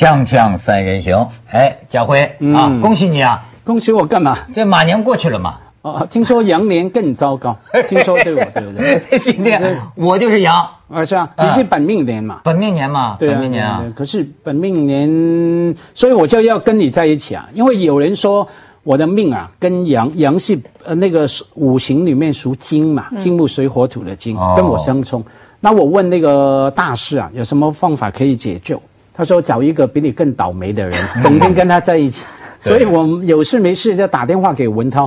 锵锵三人行，哎，家辉啊，恭喜你啊！恭喜我干嘛？这马年过去了嘛？哦，听说羊年更糟糕。听说对我对不对？今天我就是羊，啊是啊，你是本命年嘛？本命年嘛？对啊，本命年啊对。可是本命年，所以我就要跟你在一起啊，因为有人说我的命啊，跟羊羊是呃那个五行里面属金嘛，金木水火土的金哦跟我相冲。那我问那个大师啊，有什么方法可以解救？他说找一个比你更倒霉的人，整天跟他在一起。所以我有事没事就打电话给文涛，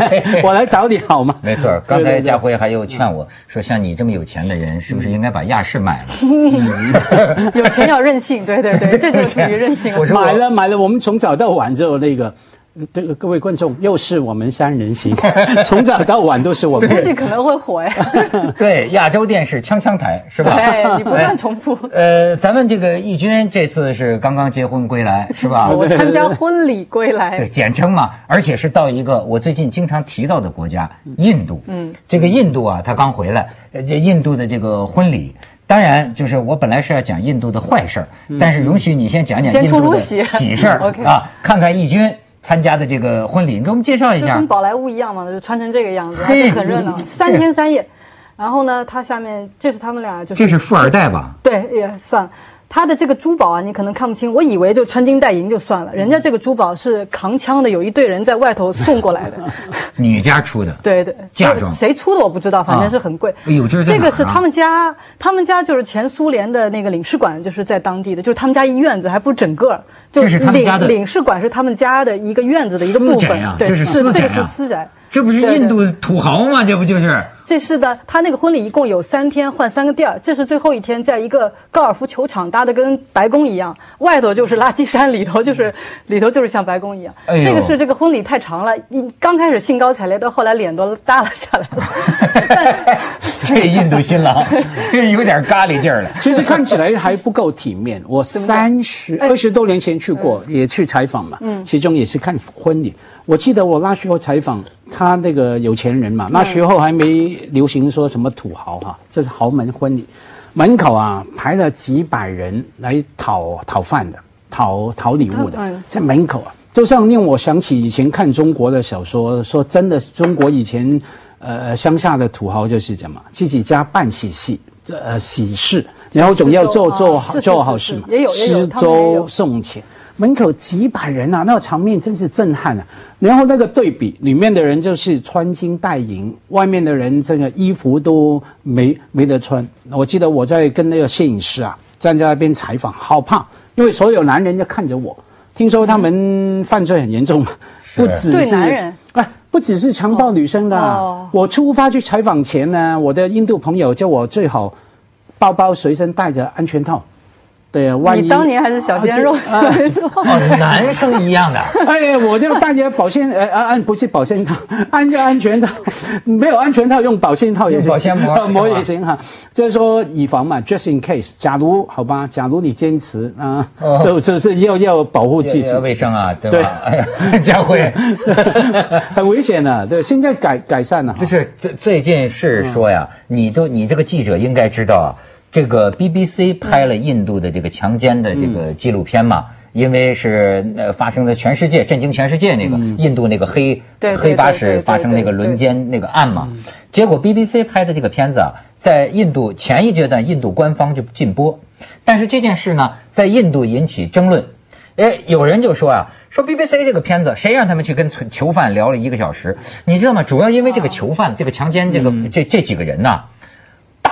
我来找你好吗？没错，刚才家辉还有劝我说，像你这么有钱的人，是不是应该把亚视买了？有钱要任性，对对对，这就是属于任性了。我说买了买了，我们从早到晚就那个，这个各位观众，又是我们三人行，从早到晚都是我们。估计可能会火呀，对，亚洲电视锵锵台是吧？对你不断重复。呃，咱们这个义军这次是刚刚结婚归来，是吧？我参加婚礼归来对，简称嘛，而且是到一个我最近经常提到的国家——印度。嗯，这个印度啊，他刚回来，呃这印度的这个婚礼。当然，就是我本来是要讲印度的坏事儿，但是允许你先讲讲先印度的出出喜喜事儿 OK 啊，看看义军参加的这个婚礼，你给我们介绍一下就跟。宝莱坞一样嘛，就穿成这个样子，还嘿是很热闹，三天三夜。然后呢，他下面这是他们俩就是这是富二代吧？对，也算。他的这个珠宝啊，你可能看不清，我以为就穿金戴银就算了，人家这个珠宝是扛枪的，有一队人在外头送过来的。你家出的？对对，嫁妆谁出的我不知道，反正是很贵。哎呦这是这个是他们家，他们家就是前苏联的那个领事馆，就是在当地的，就是他们家一院子，还不是整个，就这是他们家的领领事馆是他们家的一个院子的一个部私宅分对，是是这个私宅啊是私宅。这不是印度土豪吗？这不就是？这是的，他那个婚礼一共有三天，换三个地儿。这是最后一天，在一个高尔夫球场搭的跟白宫一样，外头就是垃圾山，里头就是里头就是像白宫一样。这个是这个婚礼太长了，你刚开始兴高采烈，到后来脸都耷拉下来了。但这印度新郎 有点咖喱劲儿了。其实看起来还不够体面。我三十哎二十多年前去过，也去采访嘛，其中也是看婚礼。我记得我那时候采访他那个有钱人嘛，那时候还没流行说什么土豪哈，这是豪门婚礼，门口啊排了几百人来讨讨饭的，讨讨礼物的嗯，在门口啊，就像令我想起以前看中国的小说，说真的，中国以前呃乡下的土豪就是这么自己家办喜事，这呃喜事，然后总要做做好做好事嘛，是是也有也有施他们也有。粥送钱。门口几百人啊，那个场面真是震撼啊！然后那个对比，里面的人就是穿金戴银，外面的人这个衣服都没没得穿。我记得我在跟那个摄影师啊站在那边采访，好怕，因为所有男人就看着我。听说他们犯罪很严重嘛，不只对是男人哎，不只是强暴女生的啊、哦我出发去采访前呢，我的印度朋友叫我最好包包随身带着安全套。对呀，万一你当年还是小鲜肉，啊 没说。哦，男生一样的。哎，我就带着保鲜，呃，安安不是保鲜套，安个安全套，没有安全套用保鲜套也行，保鲜膜膜也行哈。就是说以防嘛，just in case，假如好吧，假如你坚持啊，哦就就是要要保护自己要，卫生啊，对对吧？哎呀，家辉，很危险的。对，现在改改善了哈不。是最最近是说呀，你都你这个记者应该知道啊，这个 BBC 拍了印度的这个强奸的这个纪录片嘛。因为是呃发生在全世界震惊全世界那个、印度那个黑黑巴士发生那个轮奸那个案嘛，结果 BBC 拍的这个片子啊，在印度前一阶段印度官方就禁播，但是这件事呢，在印度引起争论。哎，有人就说啊，说 BBC 这个片子，谁让他们去跟囚囚犯聊了一个小时？你知道吗？主要因为这个囚犯，这个强奸这个、这这几个人呐，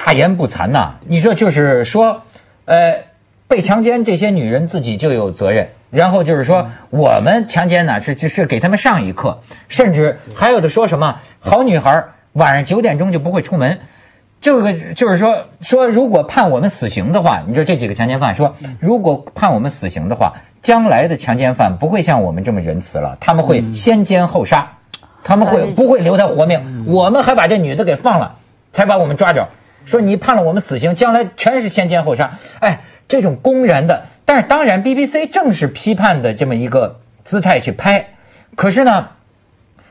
大言不惭呐。你说就是说，呃，被强奸这些女人自己就有责任。然后就是说，我们强奸呢是是给他们上一课，甚至还有的说什么好女孩晚上九点钟就不会出门，这个就是说说，如果判我们死刑的话，你说这几个强奸犯说，如果判我们死刑的话，将来的强奸犯不会像我们这么仁慈了，他们会先奸后杀，他们会哎不会留他活命？我们还把这女的给放了，才把我们抓着。说你判了我们死刑，将来全是先奸后杀。哎，这种公然的，但是当然，BBC 正是批判的这么一个姿态去拍，可是呢。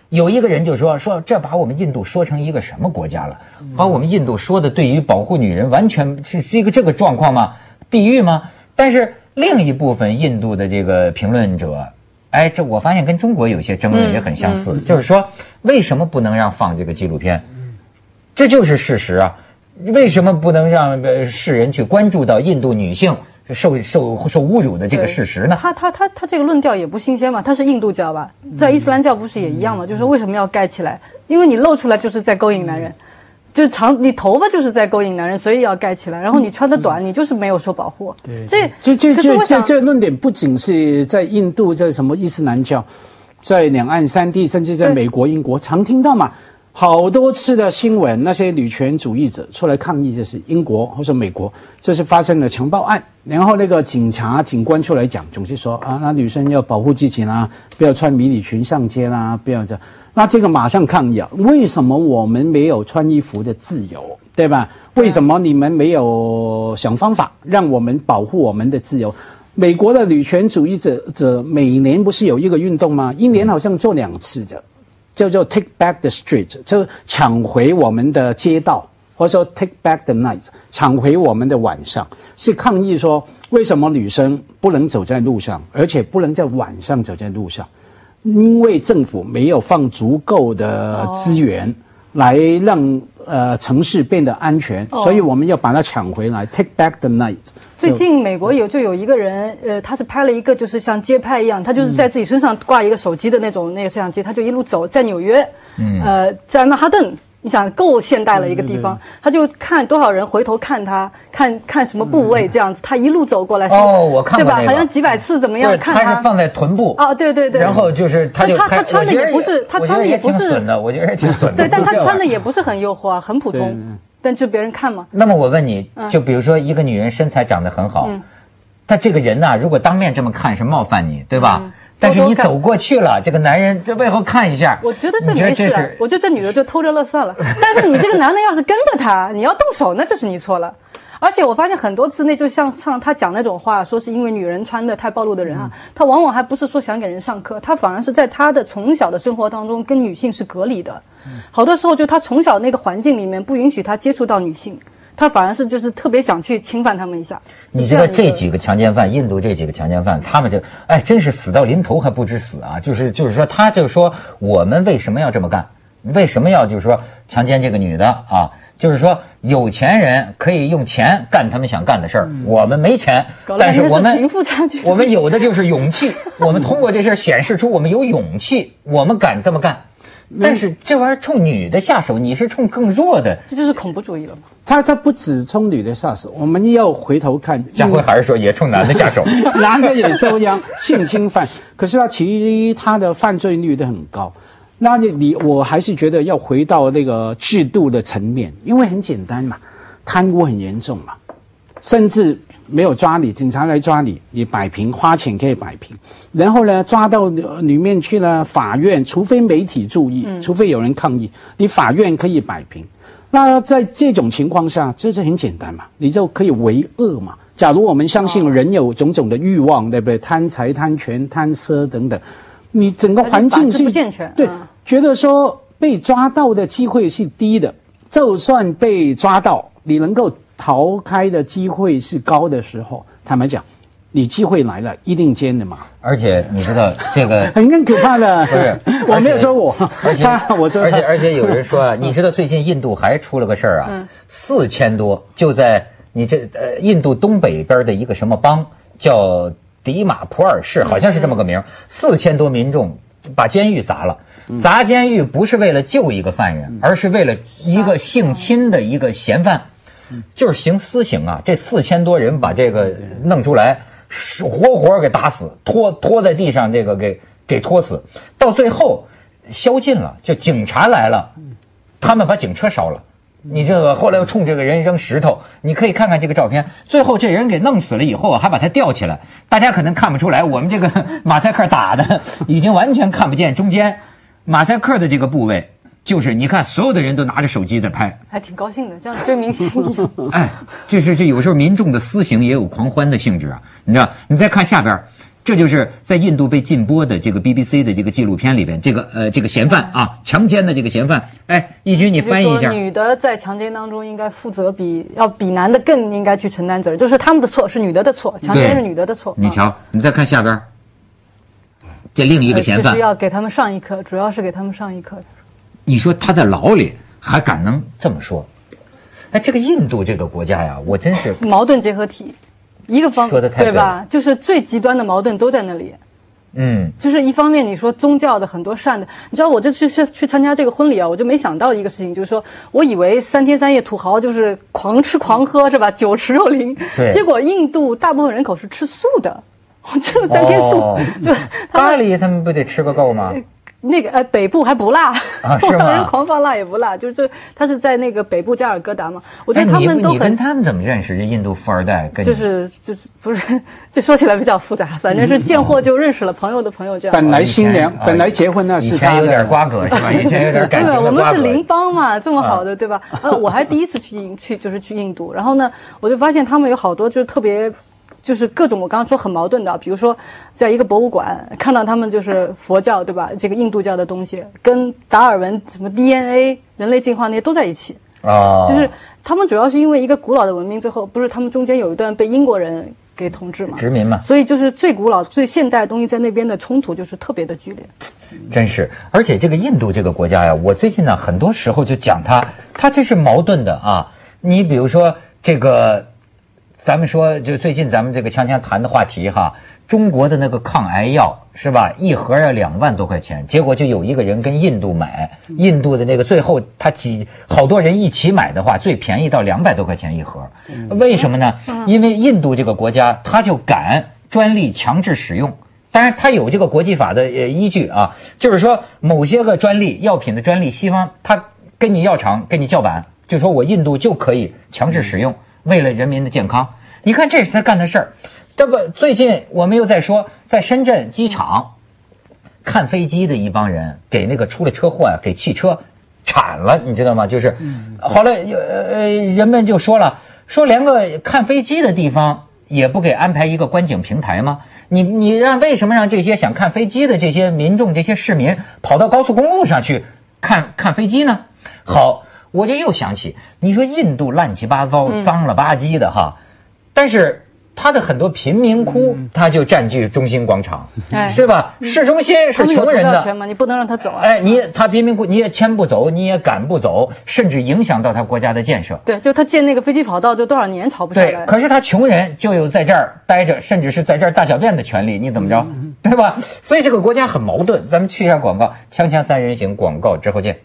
有一个人就说说这把我们印度说成一个什么国家了？把我们印度说的对于保护女人完全是是一个这个状况吗？地狱吗？但是另一部分印度的这个评论者，哎，这我发现跟中国有些争论也很相似，就是说为什么不能让放这个纪录片？这就是事实啊！为什么不能让呃世人去关注到印度女性受受受侮辱的这个事实呢？他他他他这个论调也不新鲜嘛，他是印度教吧，在伊斯兰教不是也一样吗？就是为什么要盖起来？因为你露出来就是在勾引男人，就是长你头发就是在勾引男人，所以要盖起来。然后你穿的短，你就是没有受保护。对这这这这论点不仅是在印度，在什么伊斯兰教，在两岸三地，甚至在美国、英国，常听到嘛。好多次的新闻，那些女权主义者出来抗议，就是英国或者美国，这是发生了强暴案，然后那个警察、警官出来讲，总是说啊，那女生要保护自己啦，不要穿迷你裙上街啦，不要这样。那这个马上抗议啊！为什么我们没有穿衣服的自由，对吧？为什么你们没有想方法让我们保护我们的自由？美国的女权主义者者每年不是有一个运动吗？一年好像做两次的，叫做 Take Back the Street，就抢回我们的街道，或者说 Take Back the Night，抢回我们的晚上，是抗议说为什么女生不能走在路上，而且不能在晚上走在路上。因为政府没有放足够的资源来让呃城市变得安全，哦所以我们要把它抢回来，take back the night。最近美国有就有一个人，呃，他是拍了一个就是像街拍一样，他就是在自己身上挂一个手机的那种那个摄像机，他就一路走在纽约，嗯呃，在曼哈顿。你想够现代了一个地方，他就看多少人回头看他，看看什么部位这样子，他一路走过来，哦我看过对吧？好像几百次怎么，样看它是放在臀部。啊，对对对，然后就是他就他他穿的也不是，他穿的也不是挺损的，我觉得也挺损的。对，但他穿的也不是很诱惑啊，很普通，但就别人看嘛。那么我问你，就比如说一个女人身材长得很好，嗯。她这个人呢、如果当面这么看是冒犯你，对吧？嗯但是你走过去了，这个男人在背后看一下，我觉得这没事我觉得这女的就偷着乐算了。但是你这个男的要是跟着他，你要动手，那就是你错了。而且我发现很多次，那就像像他讲那种话，说是因为女人穿的太暴露的人啊，他往往还不是说想给人上课，他反而是在他的从小的生活当中跟女性是隔离的。好多时候就他从小那个环境里面不允许他接触到女性，他反而是就是特别想去侵犯他们一下。你知道这几个强奸犯，印度这几个强奸犯，他们就哎，真是死到临头还不知死啊！就是就是说，他就说我们为什么要这么干？为什么要就是说强奸这个女的啊？就是说有钱人可以用钱干他们想干的事儿，我们没钱但是我们贫富差距 我们有的就是勇气，我们通过这事显示出我们有勇气，我们敢这么干。但是这玩意儿冲女的下手，你是冲更弱的。这就是恐怖主义了嘛。他他不止冲女的下手，我们要回头看，家辉还是说也冲男的下手。男的也遭殃性侵犯，可是他其他的犯罪率都很高。那你你我还是觉得要回到那个制度的层面，因为很简单嘛，贪污很严重嘛，甚至没有抓你，警察来抓你，你摆平花钱可以摆平，然后呢抓到呃里面去了，法院除非媒体注意，除非有人抗议，你法院可以摆平。那在这种情况下，这是很简单嘛，你就可以为恶嘛。假如我们相信人有种种的欲望，对不对？贪财、贪权、贪奢等等，你整个环境是不健全对嗯，觉得说被抓到的机会是低的，就算被抓到，你能够逃开的机会是高的时候，坦白讲，你机会来了，一定奸的嘛，而且你知道这个很 很可怕的。不是我没有说我，而且我说而且而且有人说啊，你知道最近印度还出了个事儿啊，四千多就在你这呃印度东北边的一个什么邦叫迪马普尔市，好像是这么个名儿，四千多民众把监狱砸了。砸监狱不是为了救一个犯人，而是为了一个性侵的一个嫌犯，就是行私刑啊！这四千多人把这个弄出来，是是活活给打死，拖拖在地上，这个给给拖死，到最后宵禁了，就警察来了，他们把警车烧了。你这个后来又冲这个人扔石头，你可以看看这个照片。最后这人给弄死了以后，还把他吊起来，大家可能看不出来，我们这个 马赛克打的 已经完全看不见中间马赛克的这个部位，就是你看所有的人都拿着手机在拍，还挺高兴的，像追明星一样。哎，就是这有时候民众的私刑也有狂欢的性质啊。你知道，你再看下边，这就是在印度被禁播的这个 BBC 的这个纪录片里边，这个呃这个嫌犯啊，强奸的这个嫌犯。哎，义军你翻译一下。女的在强奸当中应该负责比要比男的更应该去承担责任，就是他们的错是女的的错，强奸是女的的错。你瞧，你再看下边，这另一个嫌犯。就是要给他们上一课，主要是给他们上一课。你说他在牢里还敢能这么说？哎，这个印度这个国家呀，我真是 矛盾结合体。一个方说的太对吧？就是最极端的矛盾都在那里。嗯，就是一方面你说宗教的很多善的，你知道我这次去去参加这个婚礼啊，我就没想到一个事情，就是说我以为三天三夜土豪就是狂吃狂喝是吧？酒池肉林。对。结果印度大部分人口是吃素的，我吃了三天素，就咖喱他们不得吃个够吗？那个呃，北部还不辣啊？是吗？人狂放辣也不辣，就是这他是在那个北部加尔各答嘛。我觉得他们都很。你跟他们怎么认识？这印度富二代跟就是就是不是？这说起来比较复杂，反正是见货就认识了，朋友的朋友这样。本来新娘本来结婚那是以前有点瓜葛是吧？以前有点感情对，我们是邻邦嘛，这么好的对吧？呃，我还第一次去去就是去印度，然后呢，我就发现他们有好多就是特别。就是各种我刚刚说很矛盾的，比如说，在一个博物馆看到他们就是佛教对吧？这个印度教的东西跟达尔文什么 DNA 人类进化那些都在一起啊。就是他们主要是因为一个古老的文明，最后不是他们中间有一段被英国人给统治嘛？殖民嘛。所以就是最古老、最现代的东西在那边的冲突就是特别的剧烈。真是，而且这个印度这个国家呀，我最近呢很多时候就讲它，它这是矛盾的啊。你比如说这个。咱们说，就最近咱们这个锵锵谈的话题哈，中国的那个抗癌药是吧？一盒要两万多块钱，结果就有一个人跟印度买，印度的那个最后他几好多人一起买的话，最便宜到两百多块钱一盒。为什么呢？因为印度这个国家他就敢专利强制使用，当然他有这个国际法的呃依据啊，就是说某些个专利药品的专利，西方他跟你药厂跟你叫板，就说我印度就可以强制使用。为了人民的健康，你看这是他干的事儿。这不，最近我们又在说，在深圳机场看飞机的一帮人给那个出了车祸啊，给汽车铲了，你知道吗？就是，后来呃人们就说了，说连个看飞机的地方也不给安排一个观景平台吗？你你让为什么让这些想看飞机的这些民众、这些市民跑到高速公路上去看看飞机呢？好。我就又想起，你说印度乱七八糟、脏了吧唧的哈，但是它的很多贫民窟，它就占据中心广场，是吧？市中心是穷人的，你不能让他走。哎，你他贫民窟你也迁不走，你也赶不走，甚至影响到他国家的建设。对，就他建那个飞机跑道，就多少年吵不下来。对，可是他穷人就有在这儿待着，甚至是在这儿大小便的权利，你怎么着？对吧？所以这个国家很矛盾。咱们去一下广告，锵锵三人行广告之后见。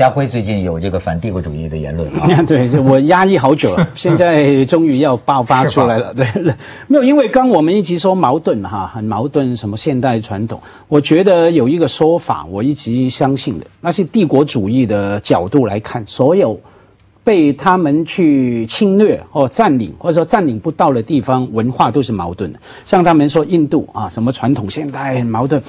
家辉最近有这个反帝国主义的言论啊？对，我压抑好久了，现在终于要爆发出来了。对，没有，因为刚我们一直说矛盾哈，很矛盾，什么现代传统？我觉得有一个说法，我一直相信的，那是帝国主义的角度来看，所有被他们去侵略或占领，或者说占领不到的地方，文化都是矛盾的。像他们说印度啊，什么传统现代很矛盾，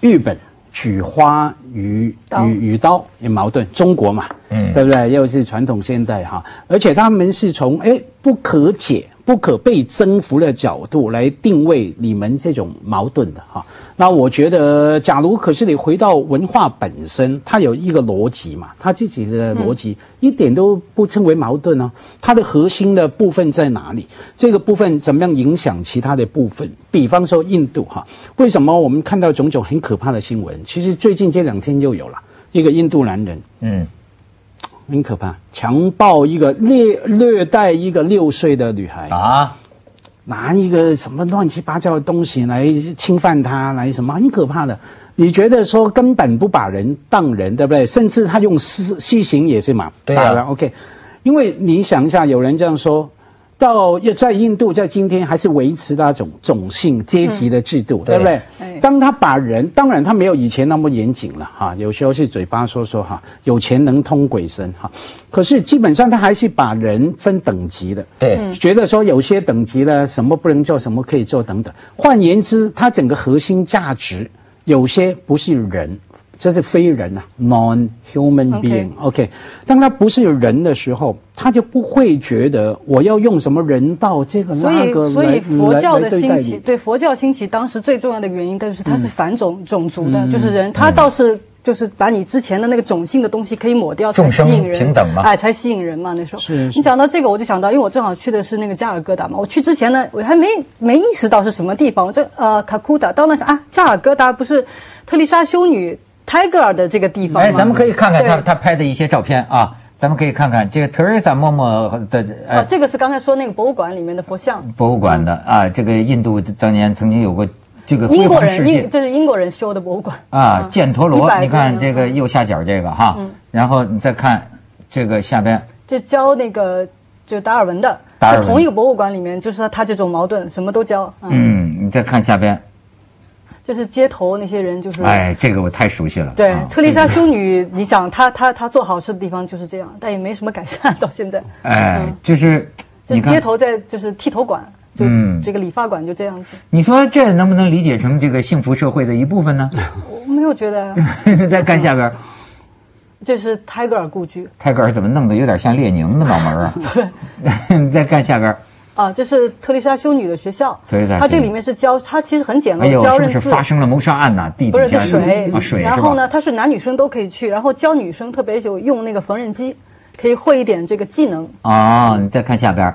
日本。取花与与与刀也矛盾，中国嘛，嗯，对不对？又是传统现代哈，而且他们是从哎不可解。不可被征服的角度来定位你们这种矛盾的哈，那我觉得，假如可是你回到文化本身，它有一个逻辑嘛，它自己的逻辑一点都不称为矛盾呢。它的核心的部分在哪里？这个部分怎么样影响其他的部分？比方说印度哈，为什么我们看到种种很可怕的新闻？其实最近这两天就有了一个印度男人，嗯。很可怕，强暴一个虐虐待一个六岁的女孩啊，拿一个什么乱七八糟的东西来侵犯她，来什么很可怕的。你觉得说根本不把人当人，对不对？甚至他用私细刑也是嘛，对啊打了 OK，因为你想一下，有人这样说。到要在印度，在今天还是维持那种种姓阶级的制度，对不对？对当他把人，当然他没有以前那么严谨了哈，有时候是嘴巴说说哈，有钱能通鬼神哈，可是基本上他还是把人分等级的，对，觉得说有些等级呢，什么不能做，什么可以做等等。换言之，他整个核心价值有些不是人，这是非人呐、non-human being。OK，当他不是人的时候，他就不会觉得我要用什么人道这个所以，那个所以来来佛教的兴起，对佛教兴起，当时最重要的原因，但是它嗯。是反种种族的，就是人，他倒是就是把你之前的那个种性的东西可以抹掉，才众生吸引人，平等嘛。哎，才吸引人嘛。那时候，是是。你讲到这个，我就想到，因为我正好去的是那个加尔各答嘛，我去之前呢，我还没没意识到是什么地方，我这呃卡库达，到那是啊，加尔各答不是特丽莎修女泰戈尔的这个地方？哎，咱们可以看看他他拍的一些照片啊，咱们可以看看这个 Teresa 默默的这个是刚才说那个博物馆里面的佛像。博物馆的啊，这个印度当年曾经有过这个辉英国人，英这是英国人修的博物馆。啊，犍陀罗，你看这个右下角这个哈，然后你再看这个下边，就教那个就达尔文的，达尔文。在同一个博物馆里面，就是他他这种矛盾什么都教，嗯，嗯，你再看下边，就是街头那些人就是。哎，这个我太熟悉了。对啊，特丽莎修女，你想她她她做好事的地方就是这样，但也没什么改善到现在。哎嗯，就是就是街头在就是剃头馆，就嗯这个理发馆就这样子。你说这能不能理解成这个幸福社会的一部分呢？我没有觉得 再看下边，这是泰戈尔故居泰戈尔怎么弄得有点像列宁的脑门儿啊？你再看下边，啊，这是特丽莎修女的学校。特丽莎修女它这里面是教，它其实很简陋，哎呦，教认发生了谋杀案呐？地不是，是水啊，水？然后呢，它是男女生都可以去，然后教女生，特别有用那个缝纫机，可以会一点这个技能。啊，你再看下边，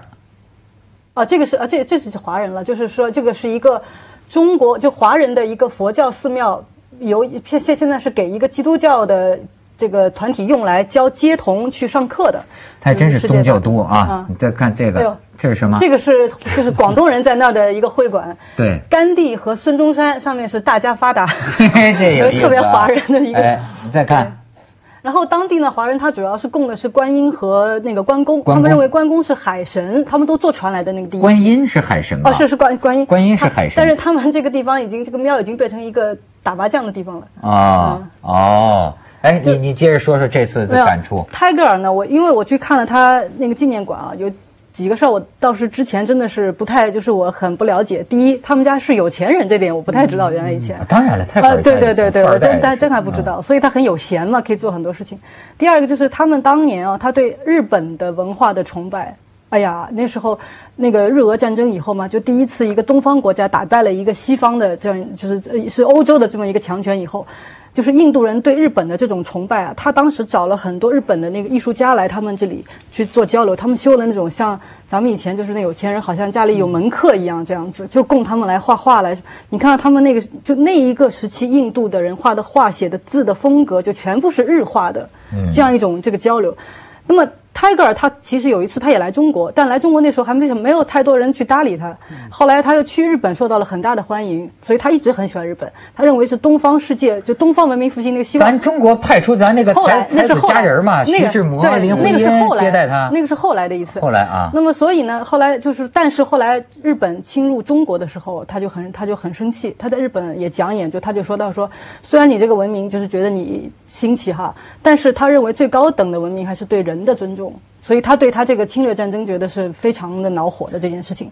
啊，这个是啊，这这是华人了，就是说这个是一个中国就华人的一个佛教寺庙，由现现现在是给一个基督教的这个团体用来教街童去上课的。还真是宗教上都啊啊！你再看这个这是什么？这个是就是广东人在那儿的一个会馆。对，甘地和孙中山上面是大家发达，这有特别华人的一个。哎，你再看，然后当地呢，华人他主要是供的是观音和那个关公，他们认为关公是海神，他们都坐船来的那个地方。观音是海神吗？哦，是是观观音，观音是海神但是他们这个地方已经这个庙已经变成一个打麻将的地方了。啊哦，哎，你你接着说说这次的感触。泰戈尔呢，我因为我去看了他那个纪念馆啊，有几个事儿我倒是之前真的是不太，就是我很不了解。第一，他们家是有钱人，这点我不太知道，原来以前。啊当然了，泰戈啊，尔对对对对，我真但但真还不知道，所以他很有闲嘛，可以做很多事情。第二个就是他们当年啊，他对日本的文化的崇拜。哎呀，那时候那个日俄战争以后嘛，就第一次一个东方国家打败了一个西方的这样，就是是欧洲的这么一个强权以后，就是印度人对日本的这种崇拜啊，他当时找了很多日本的那个艺术家来他们这里去做交流，他们修了那种像咱们以前就是那有钱人好像家里有门客一样这样子，就供他们来画画来。你看到他们那个就那一个时期印度的人画的画写的字的风格，就全部是日化的，这样一种这个交流。那么泰戈尔他其实有一次他也来中国，但来中国那时候还没什么没有太多人去搭理他。后来他又去日本受到了很大的欢迎，所以他一直很喜欢日本。他认为是东方世界就东方文明复兴那个希望。咱中国派出咱那个才才子佳人嘛，那个徐志摩、林徽那个是后因来接待他。那个是后来的一次。后来啊那么所以呢，后来就是，但是后来日本侵入中国的时候，他就很他就很生气。他在日本也讲演，就他就说到说，虽然你这个文明就是觉得你新奇哈，但是他认为最高等的文明还是对人的尊重。所以他对他这个侵略战争觉得是非常的恼火的这件事情。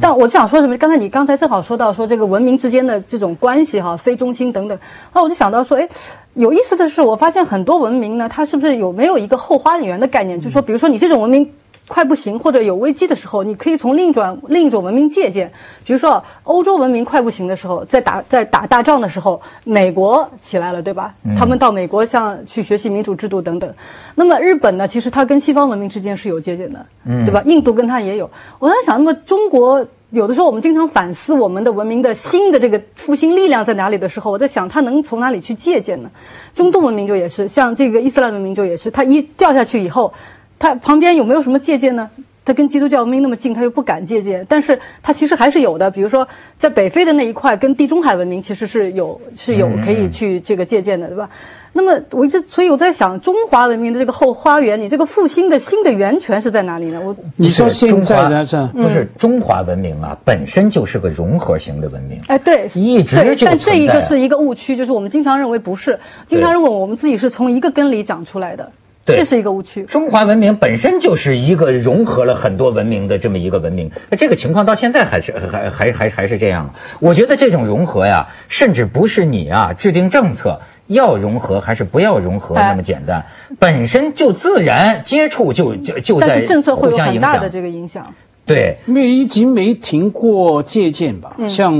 但我想说什么？刚才你刚才正好说到说这个文明之间的这种关系哈，非中心等等，那我就想到说，哎，有意思的是，我发现很多文明呢，它是不是有没有一个后花园的概念？就是说，比如说你这种文明。快不行或者有危机的时候，你可以从另一种另一种文明借鉴。比如说，欧洲文明快不行的时候，在打在打大仗的时候，美国起来了，对吧？他们到美国像去学习民主制度等等。那么日本呢，其实它跟西方文明之间是有借鉴的，对吧？印度跟它也有。我在想，那么中国有的时候我们经常反思我们的文明的新的这个复兴力量在哪里的时候，我在想它能从哪里去借鉴呢？中东文明就也是，像这个伊斯兰文明就也是，它一掉下去以后。它旁边有没有什么借鉴呢？他跟基督教文明那么近，他又不敢借鉴，但是他其实还是有的。比如说，在北非的那一块，跟地中海文明其实是有是有可以去这个借鉴的，对吧？那么我一直，所以我在想，中华文明的这个后花园，你这个复兴的新的源泉是在哪里呢？我你说现在的呢？这不是中华文明啊，本身就是个融合型的文明。哎，对，一直对，就但这一个是一个误区，就是我们经常认为不是，经常认为我们自己是从一个根里长出来的，对这是一个误区。中华文明本身就是一个融合了很多文明的这么一个文明，那这个情况到现在还是还还还还是这样。我觉得这种融合呀，甚至不是你啊制定政策要融合还是不要融合哎那么简单，本身就自然接触就就就在但是政策会有很大的。这个影响。对，因为一直没停过借鉴吧，嗯像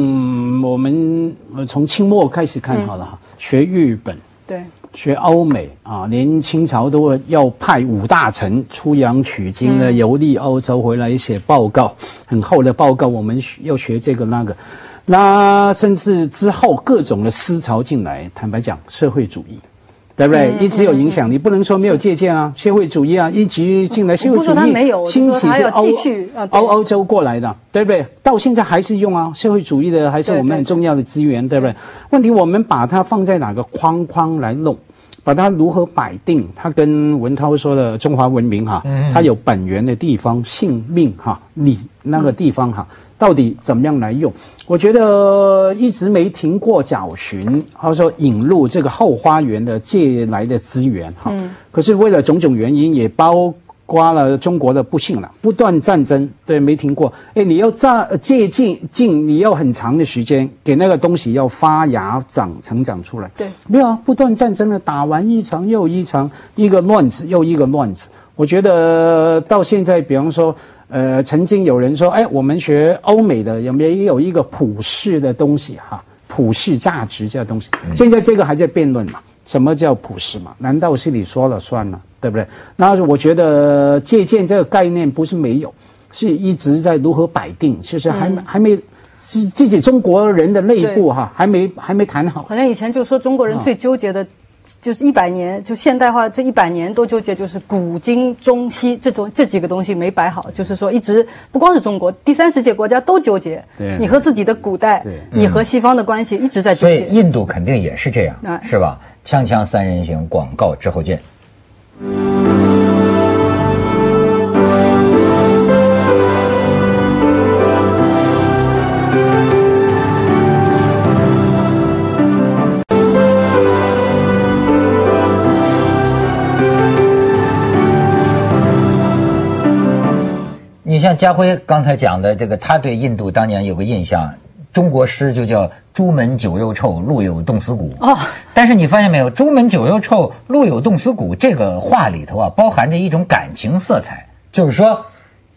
我们呃从清末开始看好了哈，学日本。对，学欧美啊，连清朝都要派五大臣出洋取经的游历欧洲回来写报告，很厚的报告，我们要学这个那个，那甚至之后各种的思潮进来，坦白讲，社会主义。对不对？一直有影响，你不能说没有借鉴啊。社会主义啊，一直进来，社会主义兴起是欧欧欧洲过来的，对不对？到现在还是用啊，社会主义的还是我们很重要的资源，对不对？问题我们把它放在哪个框框来弄？把它如何摆定？它跟文涛说的中华文明哈，它有本源的地方，性命哈，你那个地方哈，到底怎么样来用？我觉得一直没停过找寻，或者说引入这个后花园的借来的资源哈。可是为了种种原因，也包。括了中国的不幸了，不断战争，对，没停过。哎，你要炸借进进，你要很长的时间，给那个东西要发芽长成长出来。对，没有啊，不断战争了，打完一场又一场，一个乱子又一个乱子。我觉得到现在，比方说，呃，曾经有人说，哎，我们学欧美的有没有一个普世的东西哈？普世价值这东西，现在这个还在辩论嘛？什么叫普世嘛？难道是你说了算了，对不对？那我觉得借鉴这个概念不是没有，是一直在如何摆定，其实还没、还没自自己中国人的内部哈，还没还没谈好。好像以前就说中国人最纠结的，就是一百年，就现代化这一百年都纠结，就是古今中西这种这几个东西没摆好，就是说一直不光是中国，第三世界国家都纠结。对你和自己的古代，你和西方的关系一直在纠结所以结。印度肯定也是这样哎，是吧？锵锵三人行，广告之后见。像家辉刚才讲的这个，他对印度当年有个印象，中国诗就叫“朱门酒肉臭，路有冻死骨”。哦，但是你发现没有，“朱门酒肉臭，路有冻死骨”这个话里头啊，包含着一种感情色彩，就是说，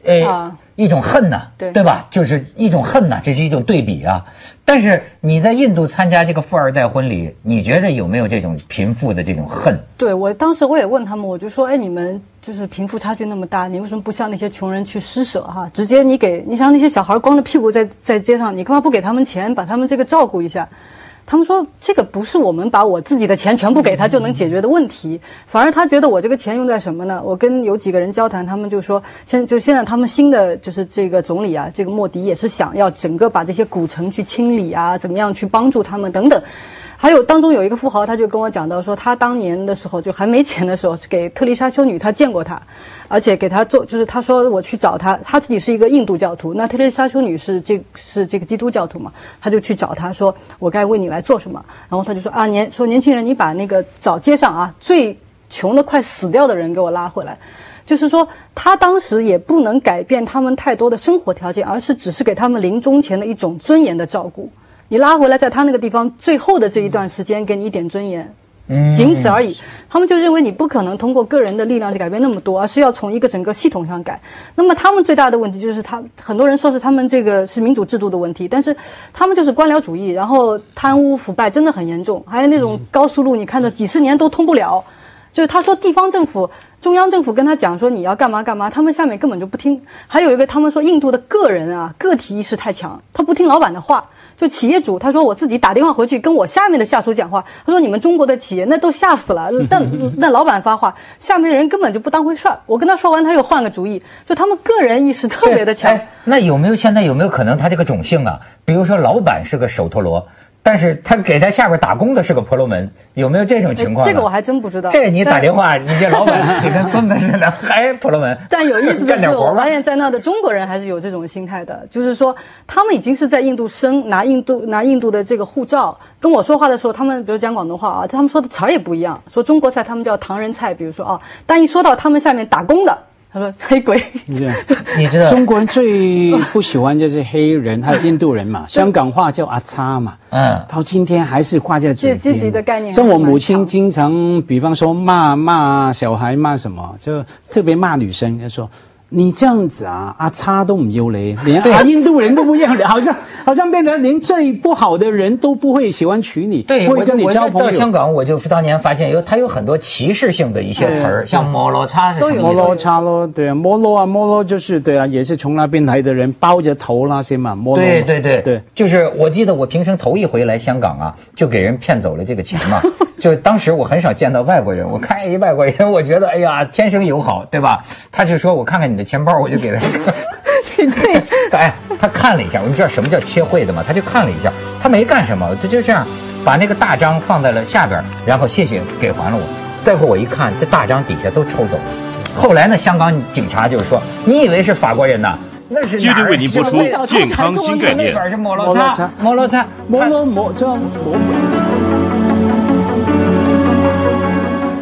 呃，啊一种恨呐、对对吧？就是一种恨呐、这是一种对比啊。但是你在印度参加这个富二代婚礼，你觉得有没有这种贫富的这种恨？对我当时我也问他们，我就说，哎，你们就是贫富差距那么大，你为什么不向那些穷人去施舍哈？直接你给你像那些小孩光着屁股在在街上，你干嘛不给他们钱，把他们这个照顾一下？他们说这个不是我们把我自己的钱全部给他就能解决的问题，反而他觉得我这个钱用在什么呢？我跟有几个人交谈，他们就说，现就现在他们新的就是这个总理啊，这个莫迪也是想要整个把这些古城去清理啊，怎么样去帮助他们等等。还有当中有一个富豪，他就跟我讲到说，他当年的时候就还没钱的时候，是给特丽莎修女，他见过她，而且给她做，就是他说我去找她，他自己是一个印度教徒，那特丽莎修女是这是这个基督教徒嘛，他就去找她说，我该为你来做什么？然后他就说啊年说年轻人，你把那个找街上啊最穷的快死掉的人给我拉回来。就是说，他当时也不能改变他们太多的生活条件，而是只是给他们临终前的一种尊严的照顾。你拉回来，在他那个地方最后的这一段时间，给你一点尊严，仅此而已。他们就认为你不可能通过个人的力量去改变那么多，而是要从一个整个系统上改。那么他们最大的问题就是他，很多人说是他们这个是民主制度的问题，但是他们就是官僚主义，然后贪污腐败真的很严重，还有那种高速路，你看到几十年都通不了。就是他说地方政府、中央政府跟他讲说你要干嘛干嘛，他们下面根本就不听。还有一个，他们说印度的个人啊，个体意识太强，他不听老板的话。就企业主，他说我自己打电话回去跟我下面的下属讲话，他说你们中国的企业那都吓死了，但那老板发话，下面的人根本就不当回事儿。我跟他说完，他又换个主意，就他们个人意识特别的强。哎，那有没有现在有没有可能他这个种姓啊？比如说老板是个手陀螺。但是他给他下边打工的是个婆罗门，有没有这种情况？这个我还真不知道。这你打电话，你这老板 你跟孙子似的，还婆罗门。但有意思的是，我发现在那的中国人还是有这种心态的，就是说他们已经是在印度生，拿印度拿印度的这个护照，跟我说话的时候，他们比如讲广东话啊，他们说的词儿也不一样，说中国菜他们叫唐人菜，比如说啊，但一说到他们下面打工的。他说黑鬼，你 知道中国人最不喜欢就是黑人，还有印度人嘛。香港话叫阿叉嘛，嗯，到今天还是挂在嘴边。积极的概念。像我母亲经常，比方说骂骂小孩骂什么，就特别骂女生，就说。你这样子啊，阿叉都唔要你，连啊印度人都不要你，好像好像变得连最不好的人都不会喜欢娶你，对，会跟你交朋友。到香港，我就当年发现有他有很多歧视性的一些词儿，像摩罗叉是什么？摩罗叉咯，对啊，摩罗啊，摩罗就是对啊，也是从那边来的人，包着头那些嘛。摩对对对对，就是我记得我平生头一回来香港啊，就给人骗走了这个钱嘛。就当时我很少见到外国人，我看一外国人，我觉得哎呀，天生友好，对吧？他就说我看看你的钱包，我就给他。对，哎，他看了一下，我们知道什么叫切会的吗？他就看了一下，他没干什么，他就这样把那个大章放在了下边，然后谢谢给还了我。再后我一看，这大章底下都抽走了。后来呢，香港警察就是说，你以为是法国人呢？那是接着为您播出健康新概念。是摩洛擦，摩洛擦，摩罗摩这摩。